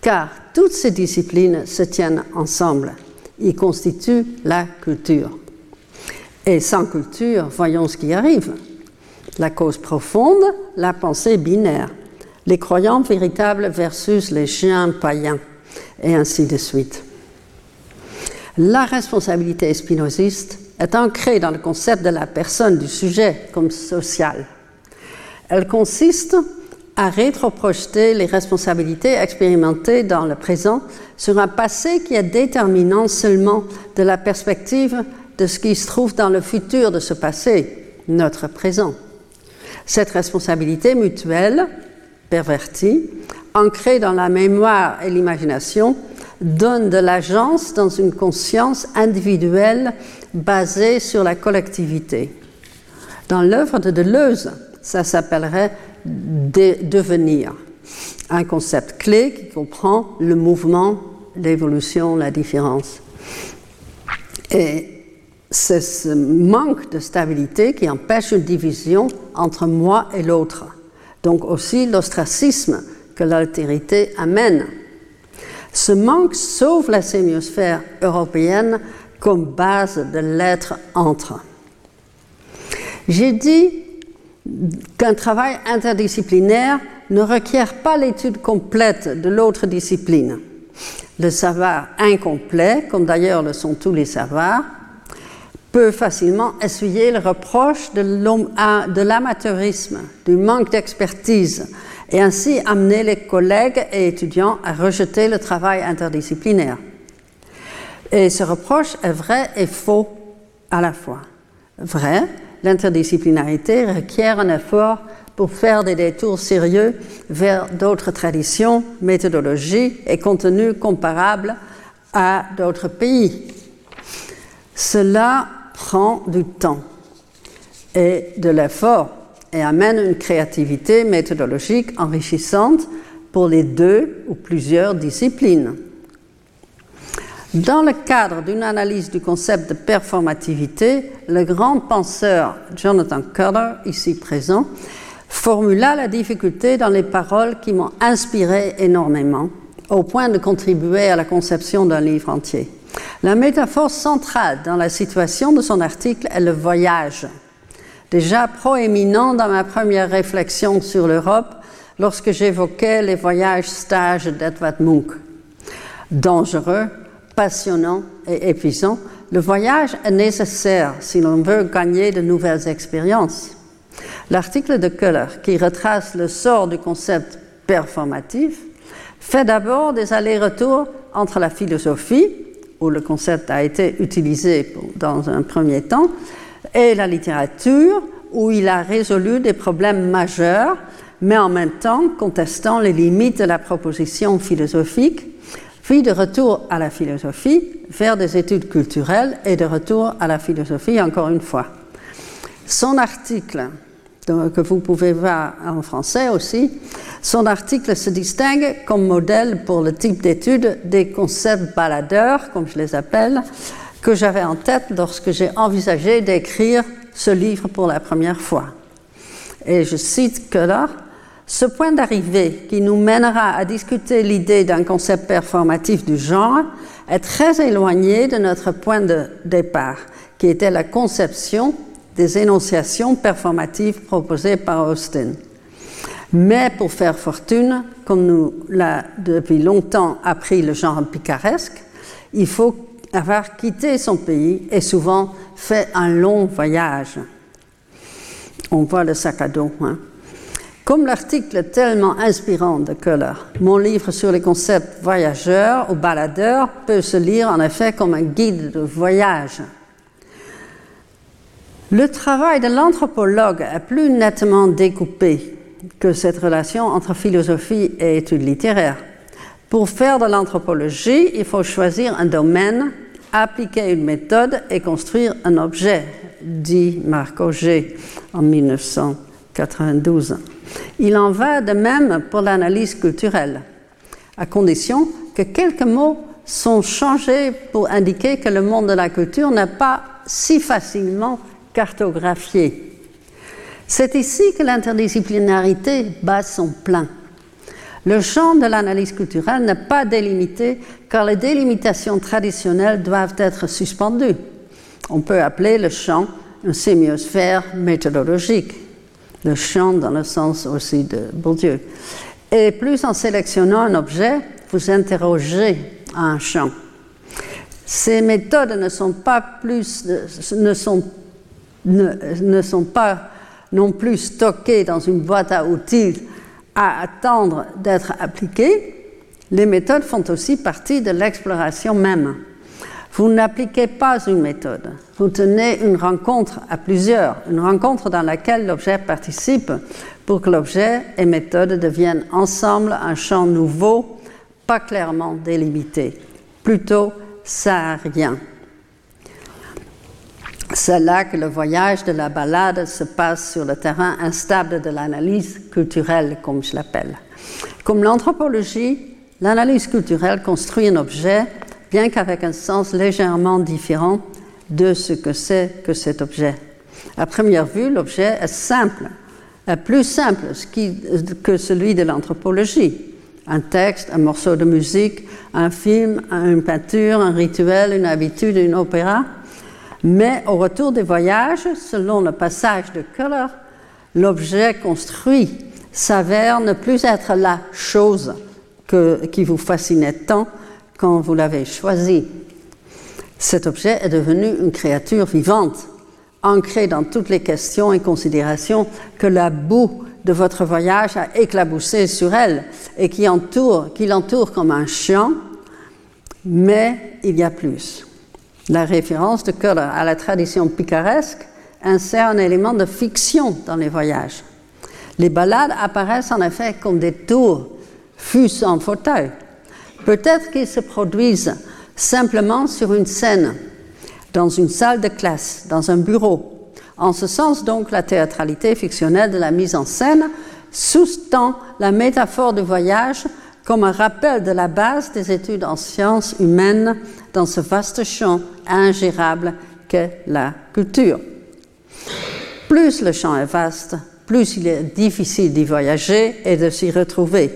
Car toutes ces disciplines se tiennent ensemble. Ils constituent la culture. Et sans culture, voyons ce qui arrive. La cause profonde, la pensée binaire. Les croyants véritables versus les chiens païens, et ainsi de suite. La responsabilité spinoziste est ancrée dans le concept de la personne, du sujet comme social. Elle consiste à rétroprojeter les responsabilités expérimentées dans le présent sur un passé qui est déterminant seulement de la perspective de ce qui se trouve dans le futur de ce passé, notre présent. Cette responsabilité mutuelle, pervertie, ancrée dans la mémoire et l'imagination, donne de l'agence dans une conscience individuelle basée sur la collectivité. Dans l'œuvre de Deleuze, ça s'appellerait devenir, un concept clé qui comprend le mouvement, l'évolution, la différence. Et c'est ce manque de stabilité qui empêche une division entre moi et l'autre. Donc aussi l'ostracisme que l'altérité amène. Ce manque sauve la sémiosphère européenne comme base de l'être entre. J'ai dit qu'un travail interdisciplinaire ne requiert pas l'étude complète de l'autre discipline. Le savoir incomplet, comme d'ailleurs le sont tous les savoirs, peut facilement essuyer le reproche de l'amateurisme, du manque d'expertise, et ainsi amener les collègues et étudiants à rejeter le travail interdisciplinaire. Et ce reproche est vrai et faux à la fois. Vrai, l'interdisciplinarité requiert un effort pour faire des détours sérieux vers d'autres traditions, méthodologies et contenus comparables à d'autres pays. Cela prend du temps et de l'effort et amène une créativité méthodologique enrichissante pour les deux ou plusieurs disciplines. Dans le cadre d'une analyse du concept de performativité, le grand penseur Jonathan Cutter, ici présent, formula la difficulté dans les paroles qui m'ont inspiré énormément, au point de contribuer à la conception d'un livre entier. La métaphore centrale dans la situation de son article est le voyage, déjà proéminent dans ma première réflexion sur l'Europe lorsque j'évoquais les voyages stages d'Edvard Munch. Dangereux, passionnant et épuisant, le voyage est nécessaire si l'on veut gagner de nouvelles expériences. L'article de Köhler, qui retrace le sort du concept performatif, fait d'abord des allers-retours entre la philosophie, où le concept a été utilisé dans un premier temps, et la littérature, où il a résolu des problèmes majeurs, mais en même temps contestant les limites de la proposition philosophique puis de retour à la philosophie, vers des études culturelles et de retour à la philosophie encore une fois. Son article, que vous pouvez voir en français aussi, son article se distingue comme modèle pour le type d'études des concepts baladeurs, comme je les appelle, que j'avais en tête lorsque j'ai envisagé d'écrire ce livre pour la première fois. Et je cite que là, ce point d'arrivée qui nous mènera à discuter l'idée d'un concept performatif du genre est très éloigné de notre point de départ, qui était la conception des énonciations performatives proposées par Austin. Mais pour faire fortune, comme nous l'a depuis longtemps appris le genre picaresque, il faut avoir quitté son pays et souvent fait un long voyage. On voit le sac à dos. Hein. Comme l'article tellement inspirant de Köhler, mon livre sur les concepts voyageurs ou baladeurs peut se lire en effet comme un guide de voyage. Le travail de l'anthropologue est plus nettement découpé que cette relation entre philosophie et études littéraires. Pour faire de l'anthropologie, il faut choisir un domaine, appliquer une méthode et construire un objet, dit Marc Auger en 1992. Il en va de même pour l'analyse culturelle, à condition que quelques mots sont changés pour indiquer que le monde de la culture n'est pas si facilement C'est ici que l'interdisciplinarité bat son plein. Le champ de l'analyse culturelle n'est pas délimité car les délimitations traditionnelles doivent être suspendues. On peut appeler le champ une sémiosphère méthodologique le champ dans le sens aussi de Bourdieu. Et plus en sélectionnant un objet, vous interrogez un champ. Ces méthodes ne sont pas plus, ne sont, ne, sont pas non plus stockées dans une boîte à outils à attendre d'être appliquées. Les méthodes font aussi partie de l'exploration même. Vous n'appliquez pas une méthode, vous tenez une rencontre à plusieurs, une rencontre dans laquelle l'objet participe pour que l'objet et méthode deviennent ensemble un champ nouveau, pas clairement délimité, plutôt rien. C'est là que le voyage de la balade se passe sur le terrain instable de l'analyse culturelle, comme je l'appelle. Comme l'anthropologie, l'analyse culturelle construit un objet, bien qu'avec un sens légèrement différent de ce que c'est que cet objet. À première vue, l'objet est simple, est plus simple que celui de l'anthropologie. Un texte, un morceau de musique, un film, une peinture, un rituel, une habitude, une opéra. Mais au retour des voyages, selon le passage de Keller, l'objet construit s'avère ne plus être la chose qui vous fascinait tant quand vous l'avez choisi. Cet objet est devenu une créature vivante, ancrée dans toutes les questions et considérations que la boue de votre voyage a éclaboussé sur elle et qui l'entoure comme un champ, mais il y a plus. La référence de Köhler à la tradition picaresque insère un élément de fiction dans les voyages. Les balades apparaissent en effet comme des tours, fût en fauteuil. Peut-être qu'ils se produisent simplement sur une scène, dans une salle de classe, dans un bureau. En ce sens, donc, la théâtralité fictionnelle de la mise en scène sous-tend la métaphore du voyage comme un rappel de la base des études en sciences humaines dans ce vaste champ ingérable qu'est la culture. Plus le champ est vaste, plus il est difficile d'y voyager et de s'y retrouver.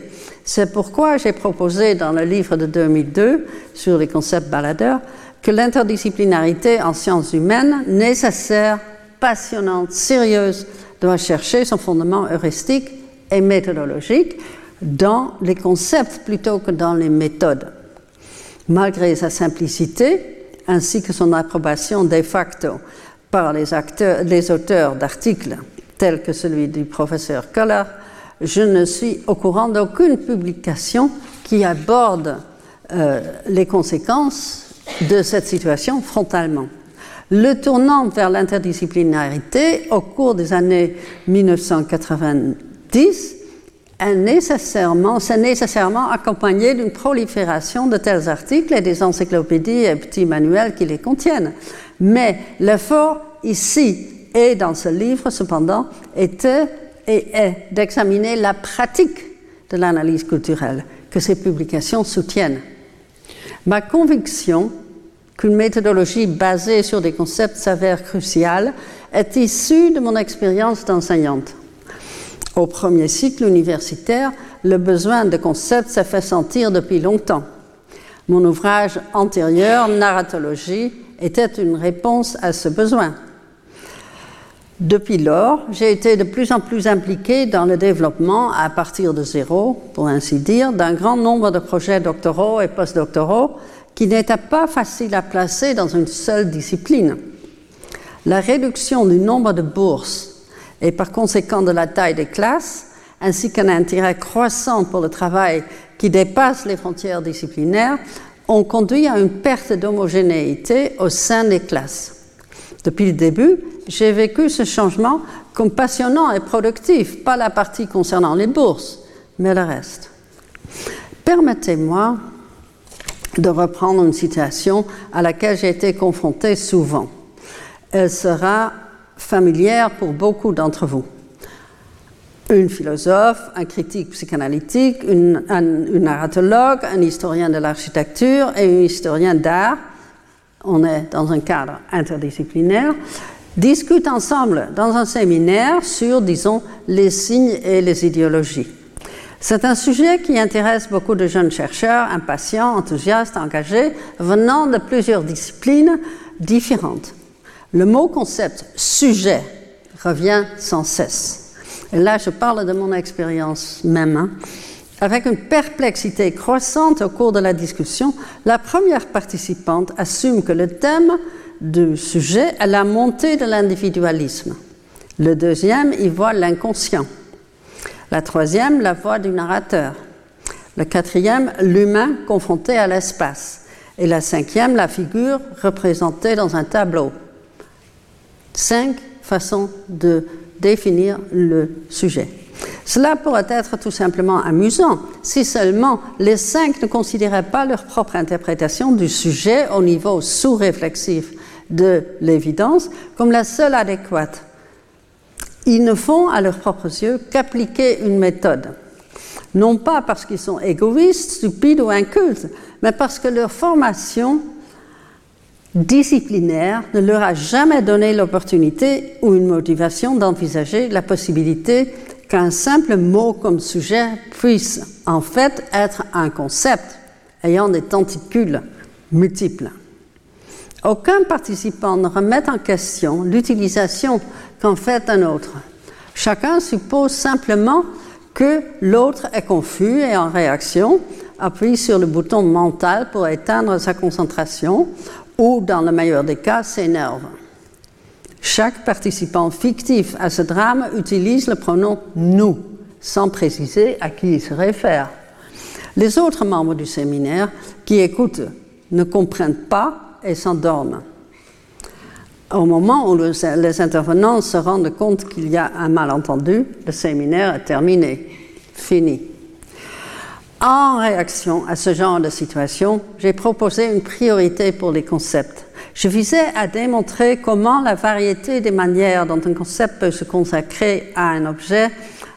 C'est pourquoi j'ai proposé dans le livre de 2002 sur les concepts baladeurs que l'interdisciplinarité en sciences humaines, nécessaire, passionnante, sérieuse, doit chercher son fondement heuristique et méthodologique dans les concepts plutôt que dans les méthodes. Malgré sa simplicité, ainsi que son approbation de facto par les, auteurs d'articles tels que celui du professeur Keller, je ne suis au courant d'aucune publication qui aborde euh, les conséquences de cette situation frontalement. Le tournant vers l'interdisciplinarité au cours des années 1990 c'est nécessairement accompagné d'une prolifération de tels articles et des encyclopédies et petits manuels qui les contiennent. Mais l'effort ici et dans ce livre, cependant, était et est d'examiner la pratique de l'analyse culturelle que ces publications soutiennent. Ma conviction qu'une méthodologie basée sur des concepts s'avère cruciale est issue de mon expérience d'enseignante. Au premier cycle universitaire, le besoin de concepts s'est fait sentir depuis longtemps. Mon ouvrage antérieur, Narratologie, était une réponse à ce besoin. Depuis lors, j'ai été de plus en plus impliqué dans le développement, à partir de zéro, pour ainsi dire, d'un grand nombre de projets doctoraux et postdoctoraux qui n'étaient pas faciles à placer dans une seule discipline. La réduction du nombre de bourses et par conséquent de la taille des classes, ainsi qu'un intérêt croissant pour le travail qui dépasse les frontières disciplinaires, ont conduit à une perte d'homogénéité au sein des classes. Depuis le début, j'ai vécu ce changement comme passionnant et productif, pas la partie concernant les bourses, mais le reste. Permettez-moi de reprendre une situation à laquelle j'ai été confrontée souvent. Elle sera familière pour beaucoup d'entre vous. Une philosophe, un critique psychanalytique, un, narratologue, un historien de l'architecture et un historien d'art, on est dans un cadre interdisciplinaire, discutent ensemble dans un séminaire sur, disons, les signes et les idéologies. C'est un sujet qui intéresse beaucoup de jeunes chercheurs, impatients, enthousiastes, engagés, venant de plusieurs disciplines différentes. Le mot concept sujet revient sans cesse. Et là, je parle de mon expérience même. Hein. Avec une perplexité croissante au cours de la discussion, la première participante assume que le thème du sujet est la montée de l'individualisme. Le deuxième y voit l'inconscient. La troisième, la voix du narrateur. Le quatrième, l'humain confronté à l'espace. Et la cinquième, la figure représentée dans un tableau. Cinq façons de définir le sujet. Cela pourrait être tout simplement amusant si seulement les cinq ne considéraient pas leur propre interprétation du sujet au niveau sous-réflexif de l'évidence comme la seule adéquate. Ils ne font à leurs propres yeux qu'appliquer une méthode, non pas parce qu'ils sont égoïstes, stupides ou incultes, mais parce que leur formation disciplinaire ne leur a jamais donné l'opportunité ou une motivation d'envisager la possibilité qu'un simple mot comme sujet puisse en fait être un concept ayant des tentacules multiples. Aucun participant ne remet en question l'utilisation qu'en fait un autre. Chacun suppose simplement que l'autre est confus et en réaction appuie sur le bouton mental pour éteindre sa concentration ou, dans le meilleur des cas, s'énerve. Chaque participant fictif à ce drame utilise le pronom nous, sans préciser à qui il se réfère. Les autres membres du séminaire qui écoutent ne comprennent pas et s'endorment. Au moment où les intervenants se rendent compte qu'il y a un malentendu, le séminaire est terminé, fini. En réaction à ce genre de situation, j'ai proposé une priorité pour les concepts je visais à démontrer comment la variété des manières dont un concept peut se consacrer à un objet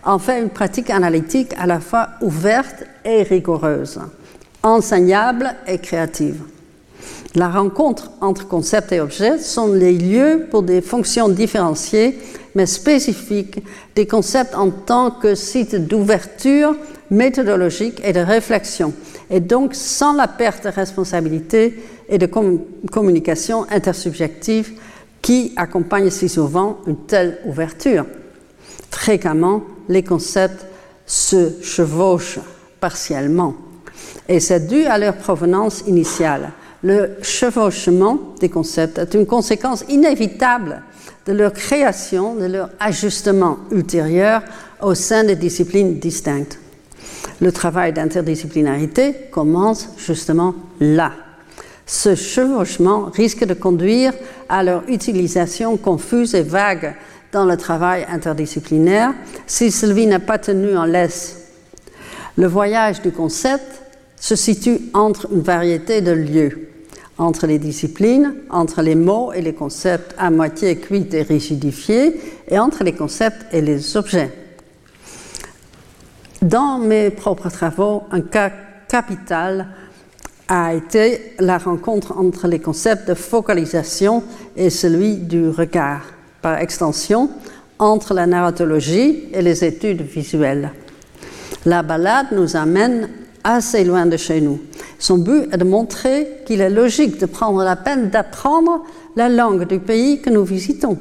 en fait une pratique analytique à la fois ouverte et rigoureuse, enseignable et créative. La rencontre entre concept et objet sont les lieux pour des fonctions différenciées mais spécifiques des concepts en tant que site d'ouverture méthodologique et de réflexion, et donc sans la perte de responsabilité et de communication intersubjective qui accompagne si souvent une telle ouverture. Fréquemment, les concepts se chevauchent partiellement et c'est dû à leur provenance initiale. Le chevauchement des concepts est une conséquence inévitable de leur création, de leur ajustement ultérieur au sein des disciplines distinctes. Le travail d'interdisciplinarité commence justement là. Ce chevauchement risque de conduire à leur utilisation confuse et vague dans le travail interdisciplinaire si celui n'est pas tenu en laisse. Le voyage du concept se situe entre une variété de lieux, entre les disciplines, entre les mots et les concepts à moitié cuits et rigidifiés, et entre les concepts et les objets. Dans mes propres travaux, un cas capital a été la rencontre entre les concepts de focalisation et celui du regard, par extension, entre la narratologie et les études visuelles. La balade nous amène assez loin de chez nous. Son but est de montrer qu'il est logique de prendre la peine d'apprendre la langue du pays que nous visitons.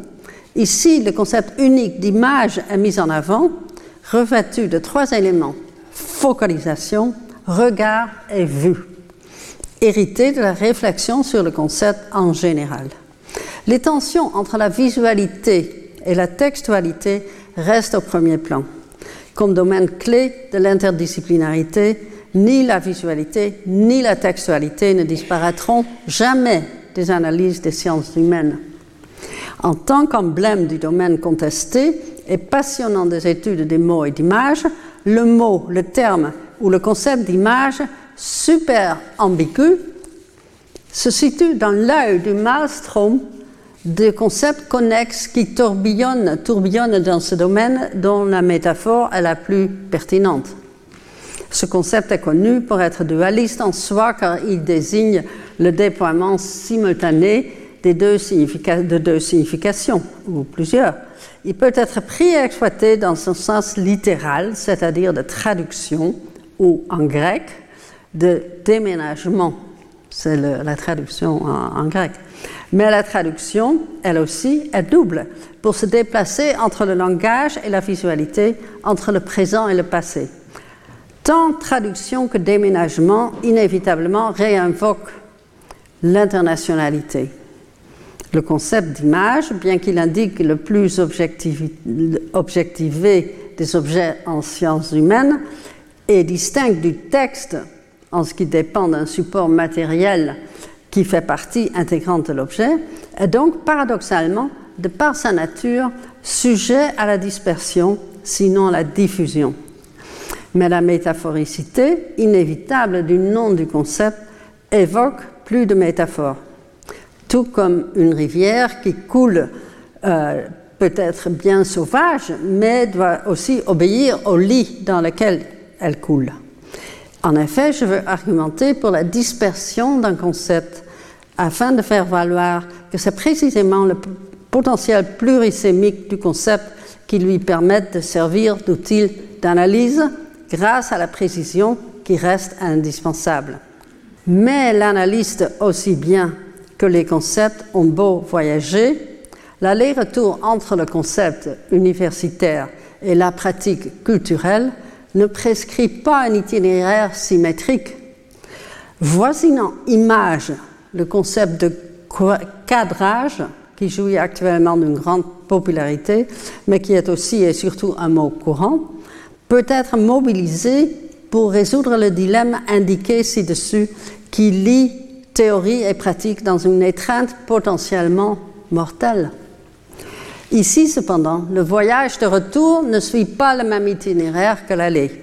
Ici, le concept unique d'image est mis en avant, revêtu de trois éléments focalisation, regard et vue hérité de la réflexion sur le concept en général. Les tensions entre la visualité et la textualité restent au premier plan. Comme domaine clé de l'interdisciplinarité, ni la visualité ni la textualité ne disparaîtront jamais des analyses des sciences humaines. En tant qu'emblème du domaine contesté et passionnant des études des mots et d'images, le mot, le terme ou le concept d'image super ambigu se situe dans l'œil du maelstrom des concepts connexes qui tourbillonnent, tourbillonnent dans ce domaine dont la métaphore est la plus pertinente. Ce concept est connu pour être dualiste en soi car il désigne le déploiement simultané des deux de deux significations, ou plusieurs. Il peut être pris et exploité dans son sens littéral, c'est-à-dire de traduction, ou en grec, de déménagement. C'est la traduction en, grec. Mais la traduction, elle aussi, est double pour se déplacer entre le langage et la visualité, entre le présent et le passé. Tant traduction que déménagement inévitablement réinvoquent l'internationalité. Le concept d'image, bien qu'il indique le plus objectivé des objets en sciences humaines, est distinct du texte en ce qui dépend d'un support matériel qui fait partie intégrante de l'objet, est donc paradoxalement, de par sa nature, sujet à la dispersion, sinon à la diffusion. Mais la métaphoricité inévitable du nom du concept évoque plus de métaphores. Tout comme une rivière qui coule euh, peut être bien sauvage, mais doit aussi obéir au lit dans lequel elle coule. En effet, je veux argumenter pour la dispersion d'un concept afin de faire valoir que c'est précisément le potentiel plurisémique du concept qui lui permet de servir d'outil d'analyse grâce à la précision qui reste indispensable. Mais l'analyste aussi bien que les concepts ont beau voyager, l'aller-retour entre le concept universitaire et la pratique culturelle ne prescrit pas un itinéraire symétrique. Voisinant image le concept de cadrage, qui jouit actuellement d'une grande popularité, mais qui est aussi et surtout un mot courant, peut être mobilisé pour résoudre le dilemme indiqué ci-dessus qui lie théorie et pratique dans une étreinte potentiellement mortelle. Ici, cependant, le voyage de retour ne suit pas le même itinéraire que l'aller.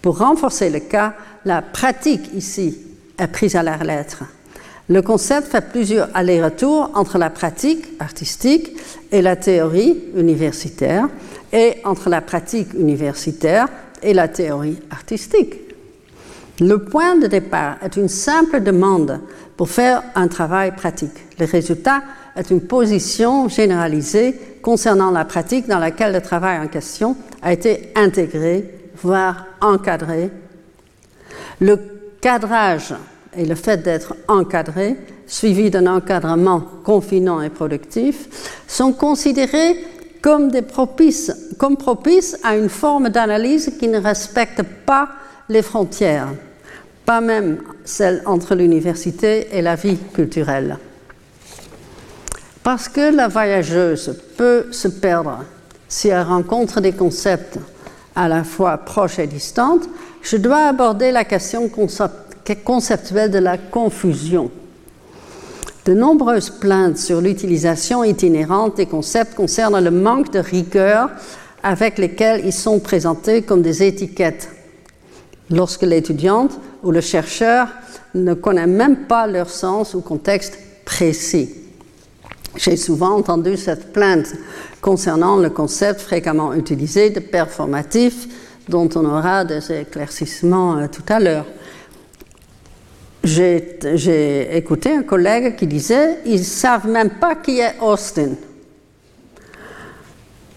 Pour renforcer le cas, la pratique ici est prise à la lettre. Le concept fait plusieurs allers-retours entre la pratique artistique et la théorie universitaire, et entre la pratique universitaire et la théorie artistique. Le point de départ est une simple demande pour faire un travail pratique. Le résultat est une position généralisée concernant la pratique dans laquelle le travail en question a été intégré, voire encadré. Le cadrage et le fait d'être encadré, suivi d'un encadrement confinant et productif, sont considérés comme, des propices, comme propices à une forme d'analyse qui ne respecte pas les frontières, pas même celles entre l'université et la vie culturelle. Parce que la voyageuse peut se perdre si elle rencontre des concepts à la fois proches et distants, je dois aborder la question conceptuelle de la confusion. De nombreuses plaintes sur l'utilisation itinérante des concepts concernent le manque de rigueur avec lesquels ils sont présentés comme des étiquettes, lorsque l'étudiante ou le chercheur ne connaît même pas leur sens ou contexte précis. J'ai souvent entendu cette plainte concernant le concept fréquemment utilisé de performatif, dont on aura des éclaircissements euh, tout à l'heure j'ai écouté un collègue qui disait ils ne savent même pas qui est Austin.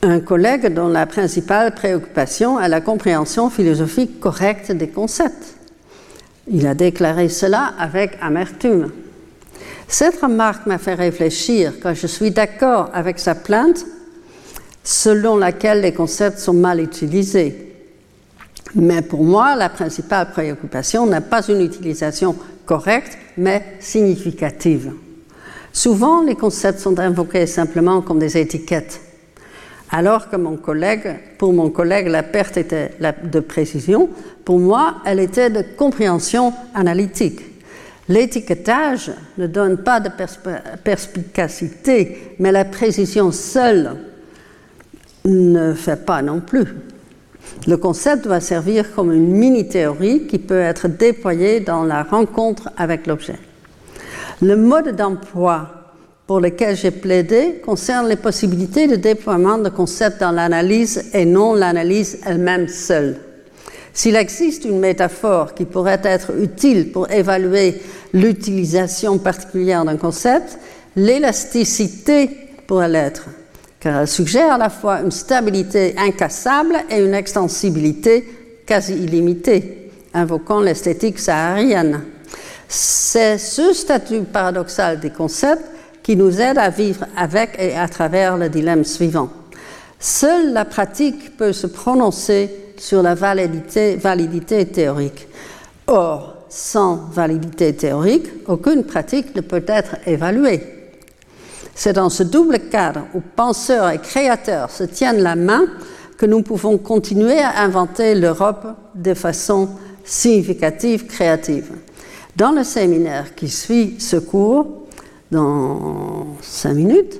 Un collègue dont la principale préoccupation est la compréhension philosophique correcte des concepts. Il a déclaré cela avec amertume. Cette remarque m'a fait réfléchir quand je suis d'accord avec sa plainte selon laquelle les concepts sont mal utilisés. Mais pour moi, la principale préoccupation n'est pas une utilisation correcte, mais significative. Souvent, les concepts sont invoqués simplement comme des étiquettes, alors que pour mon collègue, la perte était de précision, pour moi, elle était de compréhension analytique. L'étiquetage ne donne pas de perspicacité, mais la précision seule ne fait pas non plus. Le concept va servir comme une mini-théorie qui peut être déployée dans la rencontre avec l'objet. Le mode d'emploi pour lequel j'ai plaidé concerne les possibilités de déploiement de concepts dans l'analyse et non l'analyse elle-même seule. S'il existe une métaphore qui pourrait être utile pour évaluer l'utilisation particulière d'un concept, l'élasticité pourrait l'être elle suggère à la fois une stabilité incassable et une extensibilité quasi illimitée, invoquant l'esthétique saharienne. C'est ce statut paradoxal des concepts qui nous aide à vivre avec et à travers le dilemme suivant. Seule la pratique peut se prononcer sur la validité théorique. Or, sans validité théorique, aucune pratique ne peut être évaluée. C'est dans ce double cadre où penseurs et créateurs se tiennent la main que nous pouvons continuer à inventer l'Europe de façon significative, créative. Dans le séminaire qui suit ce cours, dans cinq minutes,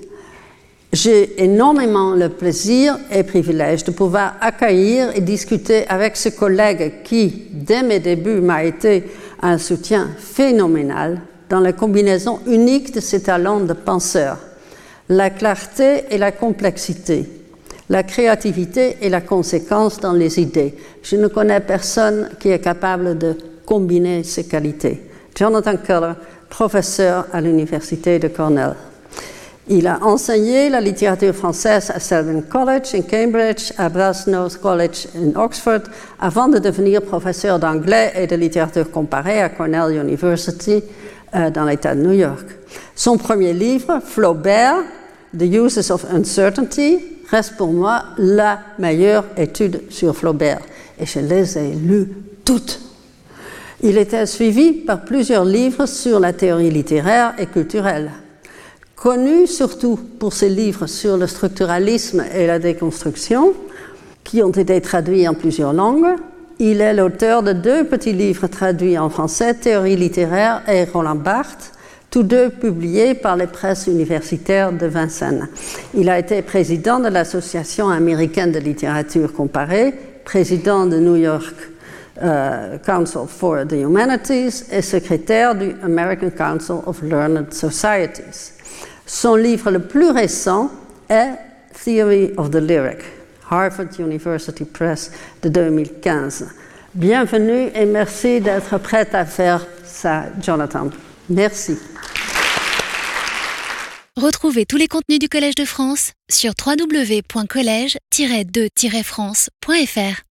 j'ai énormément le plaisir et privilège de pouvoir accueillir et discuter avec ce collègue qui, dès mes débuts, m'a été un soutien phénoménal dans la combinaison unique de ses talents de penseur, la clarté et la complexité, la créativité et la conséquence dans les idées. Je ne connais personne qui est capable de combiner ces qualités. Jonathan Keller, professeur à l'Université de Cornell. Il a enseigné la littérature française à Selwyn College in Cambridge, à Brasenose College in Oxford, avant de devenir professeur d'anglais et de littérature comparée à Cornell University euh, dans l'État de New York. Son premier livre, Flaubert, The Uses of Uncertainty, reste pour moi la meilleure étude sur Flaubert. Et je les ai lues toutes. Il était suivi par plusieurs livres sur la théorie littéraire et culturelle. Connu surtout pour ses livres sur le structuralisme et la déconstruction, qui ont été traduits en plusieurs langues, il est l'auteur de deux petits livres traduits en français, Théorie littéraire et Roland Barthes, tous deux publiés par les presses universitaires de Vincennes. Il a été président de l'Association américaine de littérature comparée, président de New York uh, Council for the Humanities et secrétaire du American Council of Learned Societies. Son livre le plus récent est Theory of the Lyric, Harvard University Press de 2015. Bienvenue et merci d'être prête à faire ça, Jonathan. Merci. Retrouvez tous les contenus du Collège de France sur www.colège-2-france.fr.